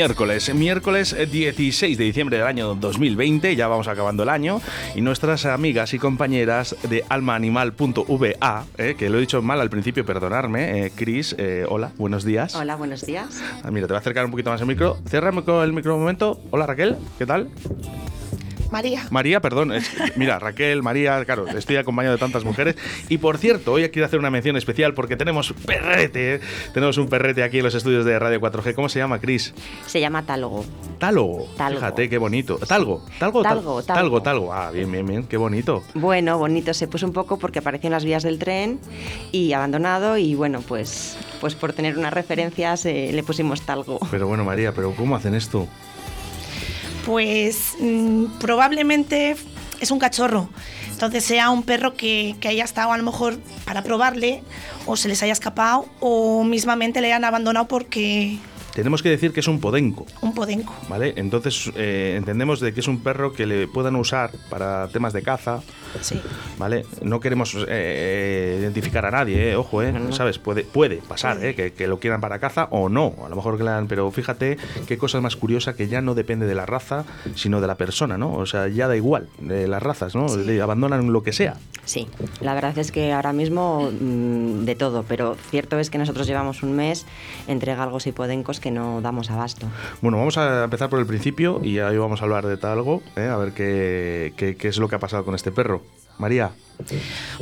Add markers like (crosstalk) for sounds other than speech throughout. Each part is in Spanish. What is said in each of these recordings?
miércoles, miércoles 16 de diciembre del año 2020, ya vamos acabando el año, y nuestras amigas y compañeras de almaanimal.va, eh, que lo he dicho mal al principio, perdonarme, eh, Cris, eh, hola, buenos días. Hola, buenos días. Ah, mira, te voy a acercar un poquito más el micro. Ciérrame el micro un momento. Hola Raquel, ¿qué tal? María. María, perdón. mira, Raquel, María, claro, estoy acompañado de tantas mujeres. Y por cierto, hoy quiero hacer una mención especial porque tenemos perrete. ¿eh? Tenemos un perrete aquí en los estudios de Radio 4G. ¿Cómo se llama, Cris? Se llama Talgo. Talgo. Fíjate, qué bonito. Talgo. Talgo. Talgo. Talgo. Talgo. Ah, bien, bien, bien. Qué bonito. Bueno, bonito. Se puso un poco porque apareció en las vías del tren y abandonado. Y bueno, pues, pues por tener unas referencias le pusimos Talgo. Pero bueno, María, ¿pero cómo hacen esto? Pues mm, probablemente es un cachorro. Entonces sea un perro que, que, haya estado a lo mejor para probarle o se les haya escapado o mismamente le hayan abandonado porque tenemos que decir que es un podenco. Un podenco. ¿Vale? Entonces eh, entendemos de que es un perro que le puedan usar para temas de caza. Sí. ¿Vale? No queremos eh, eh, identificar a nadie, ojo, ¿eh? ¿Sabes? Puede, puede pasar, ¿eh? Que, lo quieran para caza o no. A lo mejor que la, Pero fíjate qué cosa más curiosa que ya no depende de la raza, sino de la persona, ¿no? O sea, ya da igual de las razas, ¿no? Le abandonan lo que sea. Sí, la verdad es que ahora mismo mm, de todo, pero cierto es que nosotros llevamos un mes entre galgos y podencos que no damos abasto. Bueno, vamos a empezar por el principio y ahí vamos a hablar de talgo, ¿eh? a ver qué, qué, es lo que ha pasado con este perro. María.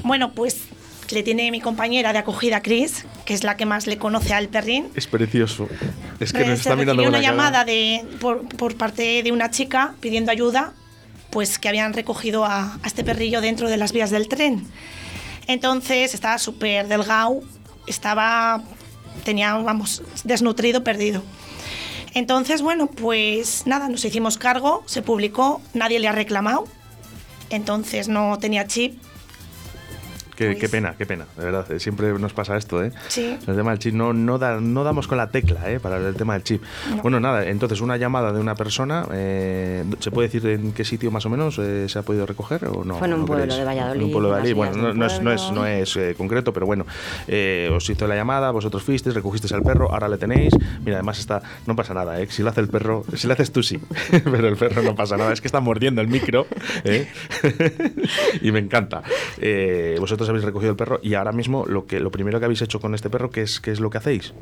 Bueno, pues le tiene mi compañera de acogida, Chris, que es la que más le conoce al perrín. Es precioso. Es que nos pues está mirando una llamada de, por, por, parte de una chica pidiendo ayuda, pues que habían recogido a, a este perrillo dentro de las vías del tren. Entonces estaba súper delgado, estaba tenía, vamos, desnutrido, perdido. Entonces, bueno, pues nada, nos hicimos cargo, se publicó, nadie le ha reclamado, entonces no tenía chip, Qué, pues pena, qué pena, de verdad. Eh, siempre nos pasa esto, ¿eh? Sí. El tema del chip no, no, no damos con la tecla, ¿eh? Para el tema del chip. Bueno, nada, entonces una llamada de una persona, eh, ¿se puede decir en qué sitio más o menos eh, se ha podido recoger o no? Fue en un pueblo de Valladolid. En un pueblo de Valladolid. Bueno, no, es, no es, no es concreto, pero bueno, os hizo la llamada, vosotros fuisteis, recogisteis al perro, ahora le tenéis. Mira, además está, no pasa nada, ¿eh? Si lo hace el perro, si lo haces tú sí, (laughs) pero el perro no pasa nada. Es que está mordiendo el micro, ¿eh? (laughs) y me encanta. vosotros habéis recogido el perro y ahora mismo lo que lo primero que habéis hecho con este perro, ¿qué es, qué es lo que hacéis?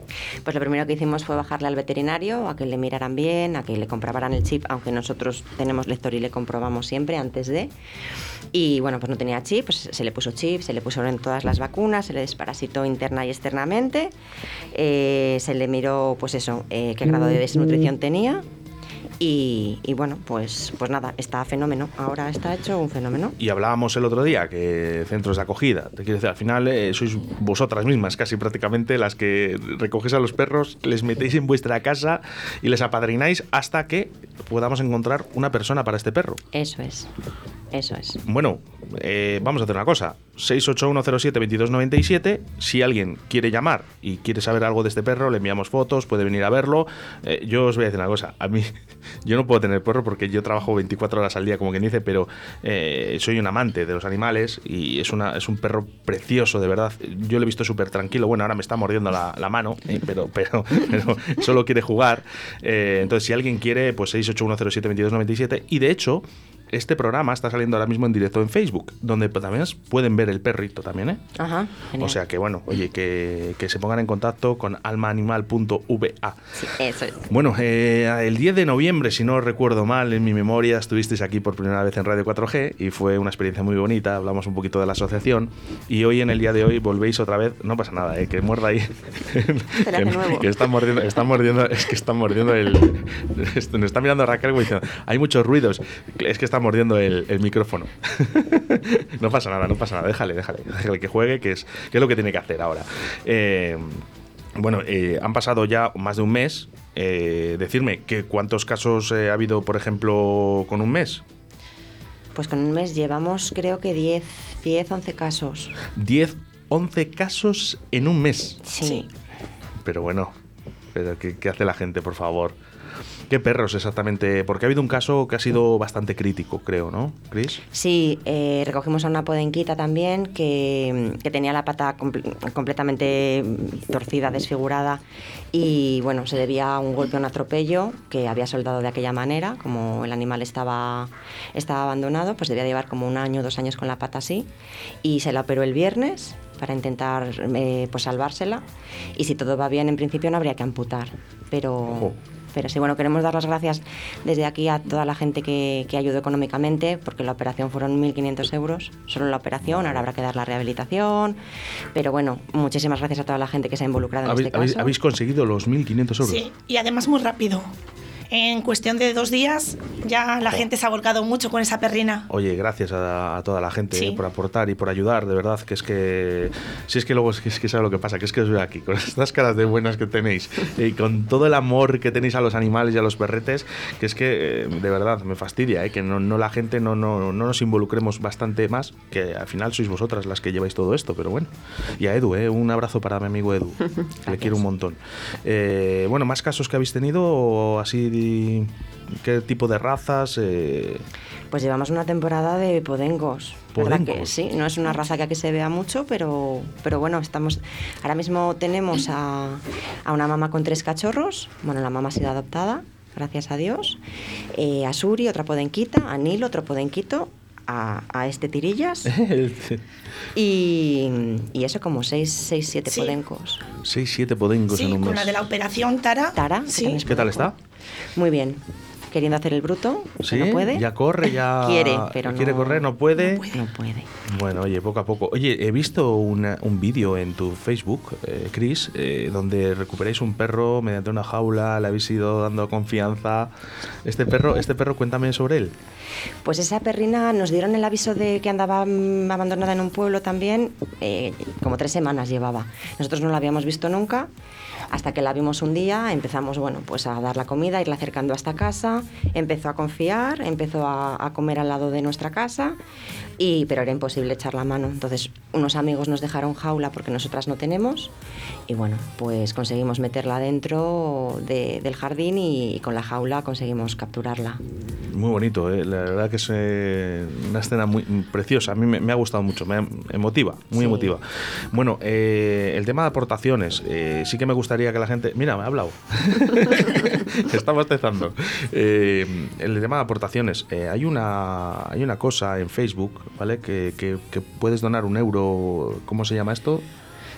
Pues lo primero que hicimos fue bajarle al veterinario, a que le miraran bien, a que le comprobaran el chip, aunque nosotros tenemos lector y le comprobamos siempre antes de. Y bueno, pues no tenía chip, pues se le puso chip, se le pusieron todas las vacunas, se le desparasitó interna y externamente, eh, se le miró, pues eso, eh, qué grado de desnutrición tenía y, bueno, pues, pues nada, está fenómeno. Ahora está hecho un fenómeno. Y hablábamos el otro día que centros de acogida, te quiero decir, al final eh, sois vosotras mismas casi prácticamente las que recogéis a los perros, les metéis en vuestra casa y les apadrináis hasta que podamos encontrar una persona para este perro. Eso es. Eso es. Bueno, eh, vamos a hacer una cosa. 681072297. Si alguien quiere llamar y quiere saber algo de este perro, le enviamos fotos, puede venir a verlo. Eh, yo os voy a decir una cosa. A mí, yo no puedo tener perro porque yo trabajo 24 horas al día, como quien dice, pero eh, soy un amante de los animales y es, una, es un perro precioso, de verdad. Yo lo he visto súper tranquilo. Bueno, ahora me está mordiendo la, mano, pero, (laughs) pero, pero, solo quiere jugar. entonces, si alguien quiere, pues 681072297. Y de hecho, este programa está saliendo ahora mismo en directo en Facebook, donde también pueden ver el perrito también, ¿eh? Ajá, genial. O sea que bueno, oye, que, que se pongan en contacto con almaanimal.va. Sí, eso es. Bueno, eh, el 10 de noviembre, si no recuerdo mal, en mi memoria estuvisteis aquí por primera vez en Radio 4G y fue una experiencia muy bonita, hablamos un poquito de la asociación y hoy en el día de hoy volvéis otra vez, no pasa nada, eh, que muerda ahí. (laughs) Que, nuevo. que están mordiendo, están mordiendo, es que están mordiendo el... (laughs) Nos está mirando Raquel diciendo, hay muchos ruidos, es que está mordiendo el, el micrófono. (laughs) no pasa nada, no pasa nada, déjale, déjale, déjale que juegue, que es, que es lo que tiene que hacer ahora. Eh, bueno, eh, han pasado ya más de un mes. Eh, decirme que cuántos casos eh, ha habido, por ejemplo, con un mes. Pues con un mes llevamos creo que 10, 10 11 casos. 10, 11 casos en un mes. Sí. Sí. Pero bueno, pero ¿qué, qué hace la gente, por favor? ¿Qué perros exactamente? Porque ha habido un caso que ha sido bastante crítico, creo, ¿no, Chris? Sí, eh, recogimos a una podenquita también que, que tenía la pata comple- completamente torcida, desfigurada y bueno, se debía a un golpe, a un atropello que había soldado de aquella manera, como el animal estaba, estaba abandonado, pues debía llevar como un año, dos años con la pata así y se la operó el viernes para intentar eh, pues salvársela y si todo va bien en principio no habría que amputar, pero... Ojo. Pero sí, bueno, queremos dar las gracias desde aquí a toda la gente que, que ayudó económicamente, porque la operación fueron 1.500 euros, solo la operación, ahora habrá que dar la rehabilitación. Pero bueno, muchísimas gracias a toda la gente que se ha involucrado en ¿Habéis, este caso. habéis conseguido los 1.500 euros? Sí, y además muy rápido. En cuestión de dos días ya la gente se ha volcado mucho con esa perrina. Oye, gracias a, a toda la gente Sí. eh, por aportar y por ayudar, de verdad, que es que si es que luego es que, es que sabe lo que pasa, que es que os veo aquí con (laughs) estas caras de buenas que tenéis y con todo el amor que tenéis a los animales y a los perretes, que es que eh, de verdad me fastidia, eh, que no, no la gente no, no, no nos involucremos bastante más, que al final sois vosotras las que lleváis todo esto, pero bueno. Y a Edu, eh, un abrazo para mi amigo Edu, (laughs) le quiero un montón. Eh, bueno, más casos que habéis tenido o qué tipo de razas. Eh, Pues llevamos una temporada de podengos. ¿verdad que Podengos. sí? No es una raza que aquí se vea mucho, pero, pero bueno, estamos. Ahora mismo tenemos a, a una mamá con tres cachorros. Bueno, la mamá ha sido adoptada, gracias a Dios. Eh, a Suri, otra podenquita. A Nil, otro podenquito. A, a este Tirillas. (laughs) Y, y eso, como seis, seis siete Sí. podencos. 6, 7 podengos Sí, en un con mes. la de la operación Tara. Tara, Sí. ¿Qué tal está? Muy bien. Queriendo hacer el bruto, no puede. Ya corre, ya. (laughs) Quiere, pero Quiere no- correr, no puede. no puede. No puede. Bueno, oye, poco a poco. Oye, he visto una- un vídeo en tu Facebook, eh, Chris, eh, donde recuperáis un perro mediante una jaula, le habéis ido dando confianza. Este perro, este perro, cuéntame sobre él. Pues esa perrina nos dieron el aviso de que andaba mm, abandonada en un pueblo también, eh, como tres semanas llevaba. Nosotros no la habíamos visto nunca, hasta que la vimos un día, empezamos bueno, pues a dar la comida, irla acercando hasta casa, empezó a confiar, empezó a, a comer al lado de nuestra casa, y, pero era imposible echar la mano. Entonces unos amigos nos dejaron jaula porque nosotras no tenemos, y bueno, pues conseguimos meterla dentro de- del jardín y, con la jaula conseguimos capturarla. Muy bonito, eh. la verdad que es eh, una escena muy preciosa. A mí me, me ha gustado mucho, me emotiva, muy Sí. emotiva. Bueno, eh, el tema de aportaciones, eh, sí que me gustaría que la gente. Mira, me ha hablado. (laughs) (laughs) Está bostezando. Eh, el tema de aportaciones, hay, una, hay una cosa en Facebook, ¿vale? Que, que- que puedes donar un euro. ¿Cómo se llama esto?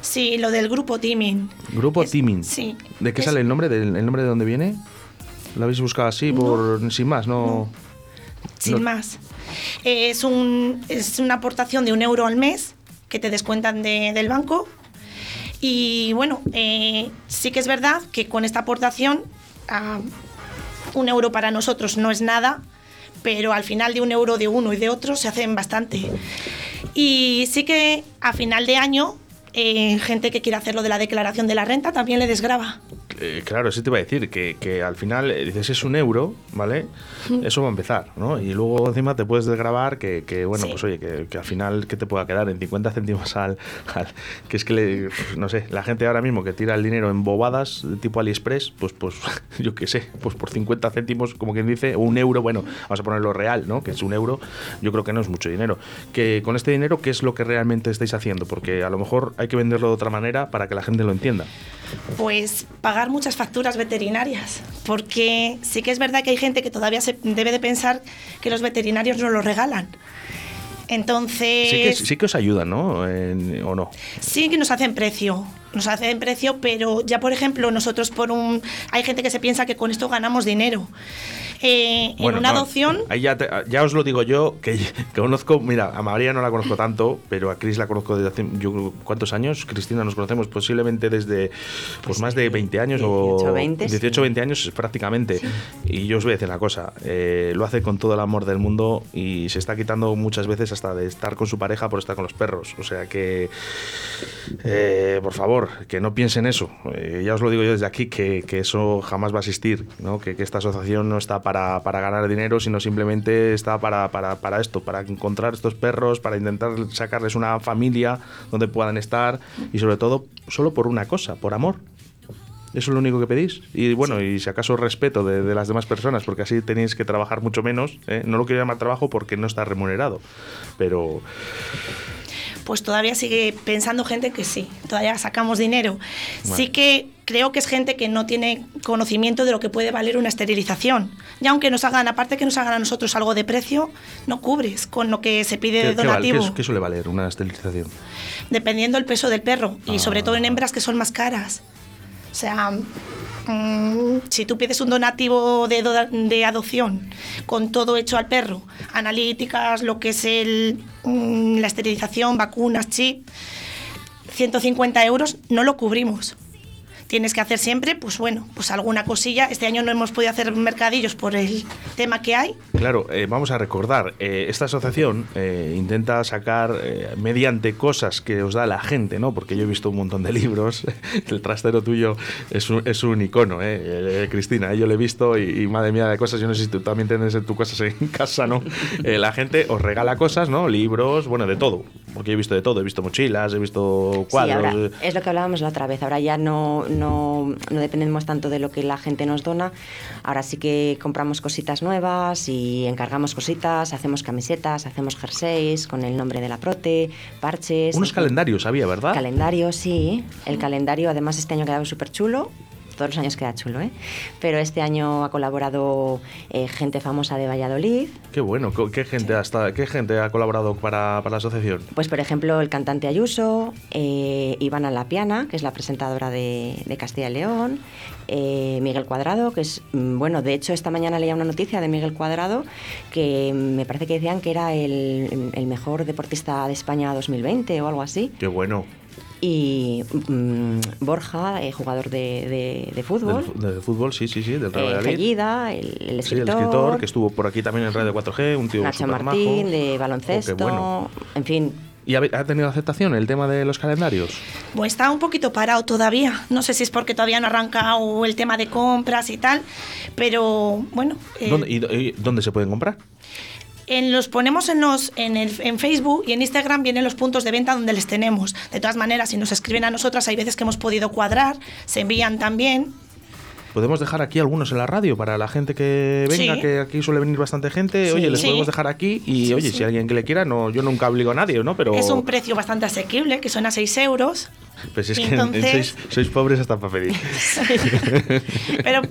Sí, lo del grupo Teaming. Grupo Es- Teaming. Sí. ¿De qué Es- sale el nombre? ¿Del, ¿El nombre de dónde viene? ¿Lo habéis buscado así, por sin más? no. Sin No. más. Eh, es, un, es una aportación de un euro al mes que te descuentan de- del banco. Y bueno, eh, sí que es verdad que con esta aportación, ah, un euro para nosotros no es nada, pero al final de un euro de uno y de otro se hacen bastante. Y sí que a final de año, eh, gente que quiere hacer lo de la declaración de la renta también le desgrava. Eh, claro, eso te iba a decir, que, que al final eh, dices es un euro, ¿vale? (laughs) Eso va a empezar, ¿no? Y luego encima te puedes desgrabar que, que, bueno, Sí. pues oye, que, que al final, ¿qué te pueda quedar? En 50 céntimos al... al- que es que, le- no sé, la gente ahora mismo que tira el dinero en bobadas de tipo AliExpress, pues, pues (laughs) yo qué sé, pues por 50 céntimos, como quien dice, o un euro, bueno, vamos a ponerlo real, ¿no? Que es un euro, yo creo que no es mucho dinero. Que con este dinero, ¿qué es lo que realmente estáis haciendo? Porque a lo mejor hay que venderlo de otra manera para que la gente lo entienda. Pues pagar pagar muchas facturas veterinarias, porque sí que es verdad que hay gente que todavía se debe de pensar que los veterinarios no lo regalan. Entonces... Sí que, sí que os ayudan, ¿no? En- ¿O no? Sí que nos hacen precio, nos hacen precio, pero ya por ejemplo nosotros por un... Hay gente que se piensa que con esto ganamos dinero. Eh, en una no, adopción... Ahí ya, te- ya os lo digo yo, que, (laughs) que conozco, mira, a María no la conozco tanto, pero a Cris la conozco desde hace, yo, ¿cuántos años? Cristina, nos conocemos posiblemente desde pues, más de 20 años 18, o 20, sí. 18, 20 años prácticamente. Y yo os voy a decir una cosa, eh, lo hace con todo el amor del mundo y se está quitando muchas veces hasta de estar con su pareja por estar con los perros. O sea que, eh, por favor, que no piensen eso. Eh, ya os lo digo yo desde aquí, que, que eso jamás va a existir, ¿no? que, que esta asociación no está para, para ganar dinero, sino simplemente está para, para, para esto, para encontrar estos perros, para intentar sacarles una familia donde puedan estar y sobre todo solo por una cosa, por amor. Eso es lo único que pedís. Y bueno, y si acaso respeto de, de las demás personas, porque así tenéis que trabajar mucho menos. ¿eh? No lo quiero llamar trabajo porque no está remunerado. Pero pues todavía sigue pensando gente que sí, todavía sacamos dinero. Sí que creo que es gente que no tiene conocimiento de lo que puede valer una esterilización. Y aunque nos hagan, aparte que nos hagan a nosotros algo de precio, no cubres con lo que se pide de ¿qué, qué val- donativo, qué- qué suele valer una esterilización? dependiendo del peso del perro. Y Ah. sobre todo en hembras que son más caras. O sea, mm, si tú pides un donativo de, do- de adopción con todo hecho al perro, analíticas, lo que es el, mm, la esterilización, vacunas, chip, 150 euros no lo cubrimos. Tienes que hacer siempre, pues bueno, pues alguna cosilla. Este año no hemos podido hacer mercadillos por el tema que hay. Claro, eh, vamos a recordar, eh, esta asociación eh, intenta sacar eh, mediante cosas que os da la gente, ¿no? Porque yo he visto un montón de libros, (laughs) el trastero tuyo es un, es un icono, ¿eh? Eh, Cristina, eh, yo lo he visto y, y madre mía de cosas, yo no sé si tú también tienes en tu cosas en casa, ¿no? Eh, la gente os regala cosas, ¿no? Libros, bueno, de todo, porque yo he visto de todo, he visto mochilas, he visto Sí, cuadros. ahora, eh, es lo que hablábamos la otra vez. Ahora ya no, no, no dependemos tanto de lo que la gente nos dona. Ahora sí que compramos cositas nuevas y encargamos cositas, hacemos camisetas, hacemos jerseys con el nombre de la prote, parches. unos calendarios había, ¿verdad? Calendario, sí. El calendario, además, este año ha quedado súper chulo. Todos los años queda chulo, ¿eh? Pero este año ha colaborado eh, gente famosa de Valladolid. Qué bueno, ¿qué gente, hasta, ¿qué gente ha colaborado para, para la asociación? Pues, por ejemplo, el cantante Ayuso, eh, Ivana Lapiana, que es la presentadora de, de Castilla y León, eh, Miguel Cuadrado, que es, mm, bueno, de hecho, esta mañana leía una noticia de Miguel Cuadrado que mm, me parece que decían que era el, el mejor deportista de España 2020 o algo así. Qué bueno. Y mm, Borja, eh, jugador de, de- de fútbol. Del, del fútbol, sí, sí, sí, del Real eh. Fellida, el, el Sí, el escritor. que estuvo por aquí también en Radio 4G, un tío Nacho Martín, majo. de Oh, baloncesto. bueno. En fin, ¿Y ha, ha tenido aceptación el tema de los calendarios? Pues está un poquito parado todavía. No sé si es porque todavía no ha arrancado el tema de compras y tal, pero bueno. eh, ¿Dónde, y, y dónde se pueden comprar? En los ponemos en los en, el, en Facebook y en Instagram vienen los puntos de venta donde les tenemos. De todas maneras, si nos escriben a nosotras, hay veces que hemos podido cuadrar, se envían también. ¿Podemos dejar aquí algunos en la radio para la gente que venga, Sí. que aquí suele venir bastante gente? Sí. Oye, les Sí. podemos dejar aquí y, oye, si alguien que le quiera, no, yo nunca obligo a nadie, ¿no? Pero Es un precio bastante asequible, que son a 6 euros. Pues es que sois, sois pobres hasta para pedir. Pero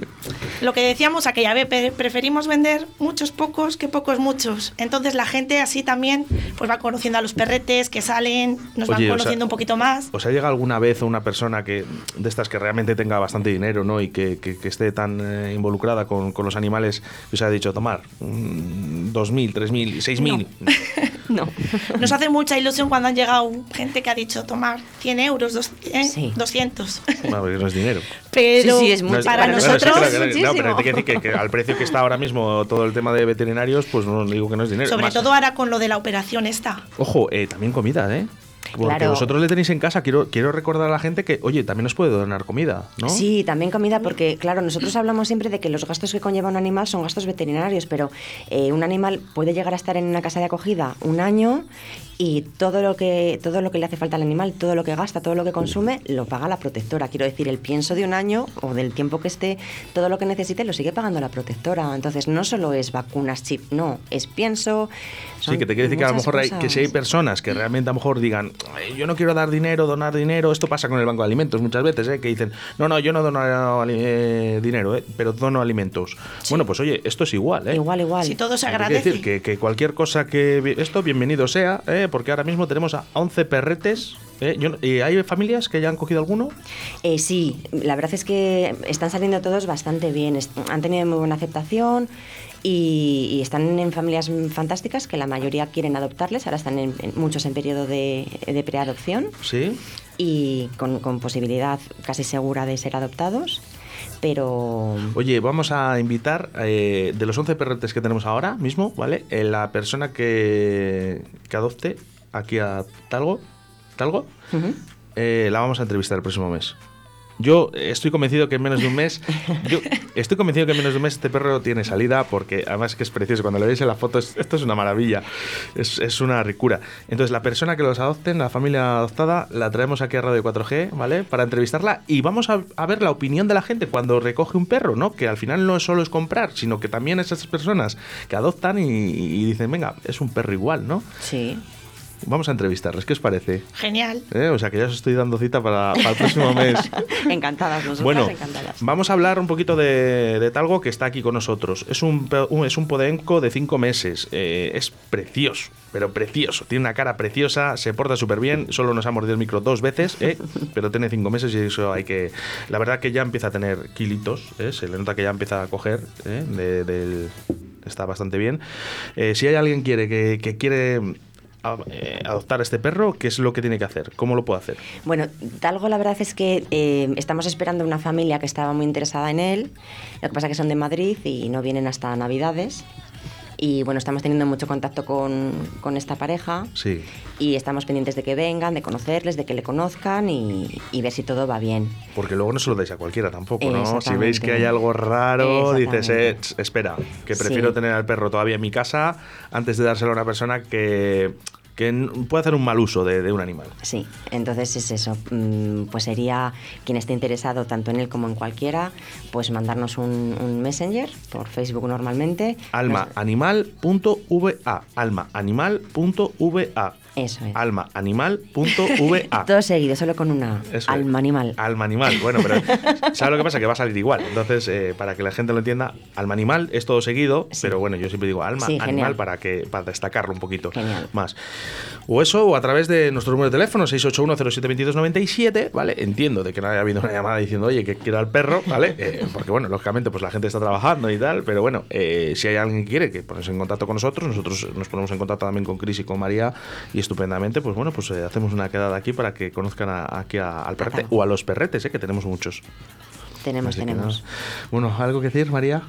lo que decíamos aquella vez, pre- preferimos vender muchos pocos que pocos muchos. Entonces la gente así también pues va conociendo a los perretes que salen, nos van Oye, conociendo un poquito más. ¿Os ha llegado alguna vez una persona que de estas que realmente tenga bastante dinero ¿no? y que, que- que esté tan eh, involucrada con, con los animales que os ha dicho tomar mm, 2.000, 3.000, 6.000? no. (laughs) (laughs) Nos hace mucha ilusión cuando han llegado gente que ha dicho tomar 100 euros, dos- eh, Sí. 200. Bueno, porque no es dinero. (laughs) Pero Sí, sí, es mucho. para no, no, sí, nosotros, claro, claro, no, pero te quiero decir que, que al precio que está ahora mismo todo el tema de veterinarios, pues no digo que no es dinero. sobre Más- todo ahora con lo de la operación esta. Ojo, eh, también comida, ¿eh? Porque Claro. vosotros le tenéis en casa, quiero, quiero recordar a la gente que, oye, también os puede donar comida, ¿no? Sí, también comida, porque claro, nosotros hablamos siempre de que los gastos que conlleva un animal son gastos veterinarios, pero eh, un animal puede llegar a estar en una casa de acogida un año y todo lo que todo lo que le hace falta al animal, todo lo que gasta, todo lo que consume, lo paga la protectora. Quiero decir, el pienso de un año o del tiempo que esté, todo lo que necesite lo sigue pagando la protectora. Entonces, no solo es vacunas, chip, no, es pienso. Sí, que te quiere decir que a lo mejor hay, que si hay personas que realmente a lo mejor digan, yo no quiero dar dinero, donar dinero, esto pasa con el Banco de Alimentos muchas veces, ¿eh? que dicen, no, no, yo no dono eh, dinero, ¿eh? pero dono alimentos. Bueno, pues oye, esto es igual. ¿eh? Igual, igual. Si todo se agradece. decir que, que cualquier cosa que esto, bienvenido sea, ¿eh? porque ahora mismo tenemos a 11 perretes. ¿eh? Yo no- ¿Y hay familias que ya han cogido alguno? Eh, sí, la verdad es que están saliendo todos bastante bien. Est- Han tenido muy buena aceptación y, y están en familias fantásticas que la mayoría quieren adoptarles. Ahora están en, en- muchos en periodo de, de preadopción Sí. y con, con posibilidad casi segura de ser adoptados. Pero Oye, vamos a invitar eh, de los 11 perretes que tenemos ahora mismo, ¿vale? Eh, la persona que, que adopte aquí a Talgo, Talgo eh, la vamos a entrevistar el próximo mes. Yo estoy convencido que en menos de un mes, (laughs) yo estoy convencido que en menos de un mes este perro tiene salida porque además que es precioso. Cuando le veis en la foto, es- esto es una maravilla, es, es una ricura. Entonces la persona que los adopten, la familia adoptada, la traemos aquí a Radio 4G, ¿vale? Para entrevistarla y vamos a, a ver la opinión de la gente cuando recoge un perro, ¿no? Que al final no solo es comprar, sino que también esas personas que adoptan y, y dicen, venga, es un perro igual, ¿no? sí, Vamos a entrevistarles, ¿qué os parece? Genial. ¿Eh? O sea que ya os estoy dando cita para, para el próximo mes. (laughs) encantadas nosotras, Bueno, encantadas. vamos a hablar un poquito de, de Talgo que está aquí con nosotros. Es un, es un podenco de cinco meses. Eh, es precioso, pero precioso. Tiene una cara preciosa, se porta súper bien. Solo nos ha mordido el micro dos veces, ¿eh? (laughs) pero tiene cinco meses y eso hay que. La verdad que ya empieza a tener kilitos, se le nota que ya empieza a coger. ¿eh? de- del- está bastante bien. Si hay alguien quiere que, que quiere a- eh, adoptar este perro, ¿qué es lo que tiene que hacer? ¿Cómo lo puede hacer? Bueno, Talgo la verdad es que eh, estamos esperando una familia que estaba muy interesada en él. Lo que pasa es que son de Madrid y no vienen hasta Navidades. Y bueno, estamos teniendo mucho contacto con, con esta pareja Sí. y estamos pendientes de que vengan, de conocerles, de que le conozcan y, y ver si todo va bien. Porque luego no se lo dais a cualquiera tampoco, ¿no? Si veis que hay algo raro, dices, eh, espera, que prefiero Sí. tener al perro todavía en mi casa antes de dárselo a una persona que, que puede hacer un mal uso de, de un animal. Sí, entonces es eso. Mm, Pues sería quien esté interesado tanto en él como en cualquiera, pues mandarnos un, un messenger por Facebook normalmente. Almaanimal.va. Almaanimal.va. Eso es. Almaanimal.va. (laughs) Todo seguido, solo con una. Eso es. alma animal. Alma animal. Bueno, pero (laughs) ¿sabes lo que pasa? Que va a salir igual. Entonces, eh, para que la gente lo entienda, alma animal es todo seguido, Sí. pero bueno, yo siempre digo alma Sí, animal genial. para que para destacarlo un poquito Genial. más. O eso, o a través de nuestro número de teléfono, 681072297, ¿vale? Entiendo de que no haya habido una llamada diciendo, oye, que quiero al perro, ¿vale? (laughs) Eh, porque bueno, lógicamente, pues la gente está trabajando y tal, pero bueno, eh, si hay alguien que quiere que ponerse en contacto con nosotros, nosotros nos ponemos en contacto también con Cris y con María y estupendamente, pues bueno, pues eh, hacemos una quedada aquí para que conozcan a- aquí a- al perrete o a los perretes, ¿eh? que tenemos muchos. Tenemos, Así tenemos. Bueno, ¿algo que decir, María?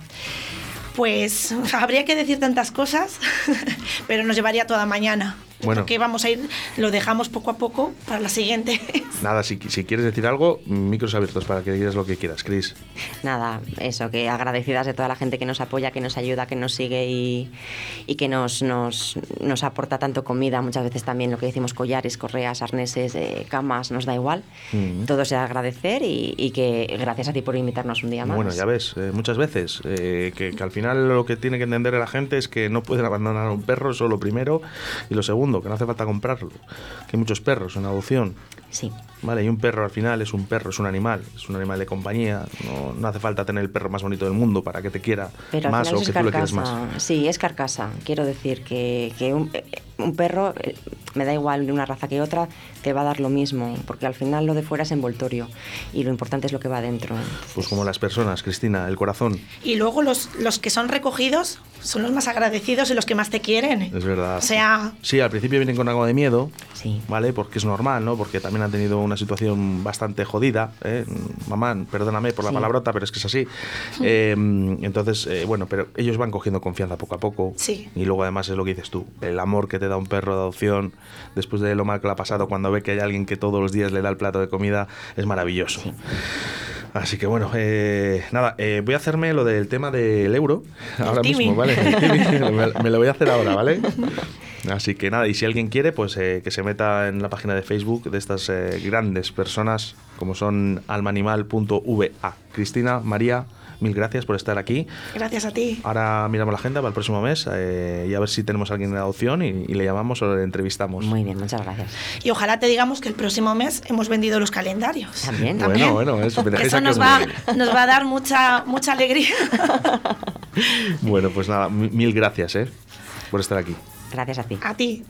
Pues habría que decir tantas cosas, (laughs) pero nos llevaría toda mañana. Bueno. que vamos a ir, lo dejamos poco a poco para la siguiente. (laughs) Nada, si, si quieres decir algo, micros abiertos para que digas lo que quieras, Cris. Nada, eso, que agradecidas de toda la gente que nos apoya, que nos ayuda, que nos sigue y, y que nos, nos, nos aporta tanto comida, muchas veces también lo que decimos collares, correas, arneses, eh, camas, nos da igual. Mm. Todo es de agradecer y, y que gracias a ti por invitarnos un día más. Bueno, ya ves, eh, muchas veces eh, que, que al final lo que tiene que entender la gente es que no pueden abandonar a un perro, eso lo primero. Y lo segundo, que no hace falta comprarlo. Que hay muchos perros en adopción. Sí. Vale, y un perro al final es un perro, es un animal, es un animal de compañía. No, no hace falta tener el perro más bonito del mundo para que te quiera Pero más o que tú le quieras carcasa. más. Sí, es carcasa. Quiero decir que, que un, eh, un perro, eh, me da igual de una raza que otra, te va a dar lo mismo, porque al final lo de fuera es envoltorio y lo importante es lo que va adentro. Pues como las personas, Cristina, el corazón, Y luego los, los que son recogidos son los más agradecidos y los que más te quieren. es verdad. O sea, Sí, al principio vienen con algo de miedo, Sí. ¿vale? Porque es normal, ¿no? Porque también han tenido una situación bastante jodida. ¿eh? Mamá, perdóname por la Sí. palabrota, pero es que es así. (laughs) Eh, entonces, eh, bueno, pero ellos van cogiendo confianza poco a poco. Sí. Y luego además es lo que dices tú, el amor que te da un perro de adopción después de lo mal que le ha pasado cuando ve que hay alguien que todos los días le da el plato de comida, es maravilloso. Así que bueno, eh, nada, eh, voy a hacerme lo del tema del euro ahora mismo, ¿vale? El Timmy, (laughs) me, me lo voy a hacer ahora, ¿vale? (laughs) Así que nada, y si alguien quiere, pues eh, que se meta en la página de Facebook de estas eh, grandes personas como son almaanimal.va. Cristina, María, mil gracias por estar aquí. Gracias a ti. Ahora miramos la agenda para el próximo mes eh, y a ver si tenemos a alguien en adopción y, y le llamamos o le entrevistamos. Muy bien, muchas gracias. Y ojalá te digamos que el próximo mes hemos vendido los calendarios. También. Bueno, bueno, eso, eso nos os va, nos va a dar mucha, mucha alegría. (laughs) Bueno, pues nada, mi- mil gracias eh, por estar aquí. Gracias a ti. A ti.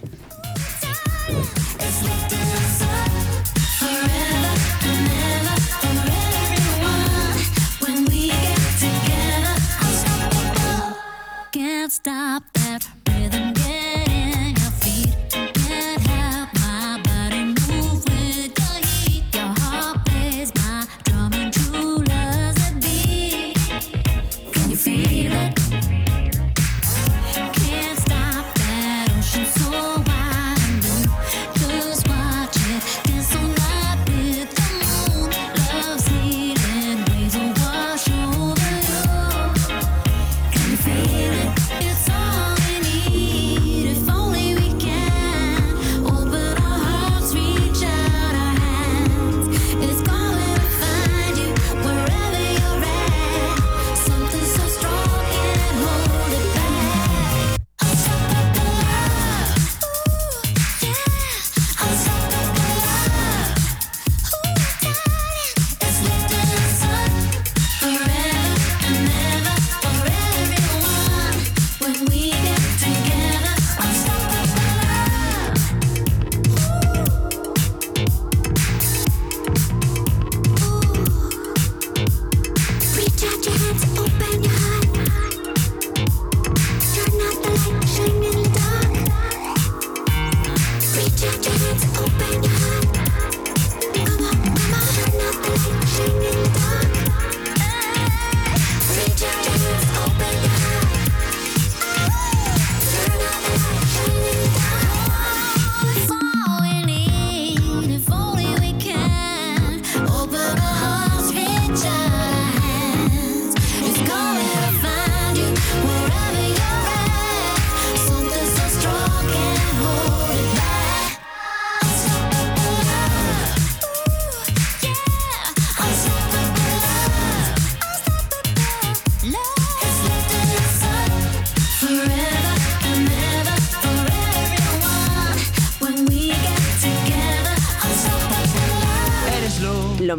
Can't stop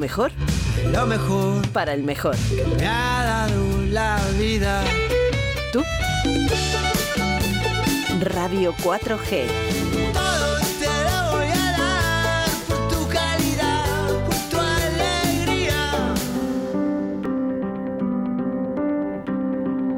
mejor lo mejor para el mejor. me ha dado la vida. ¿Tú? Radio 4G.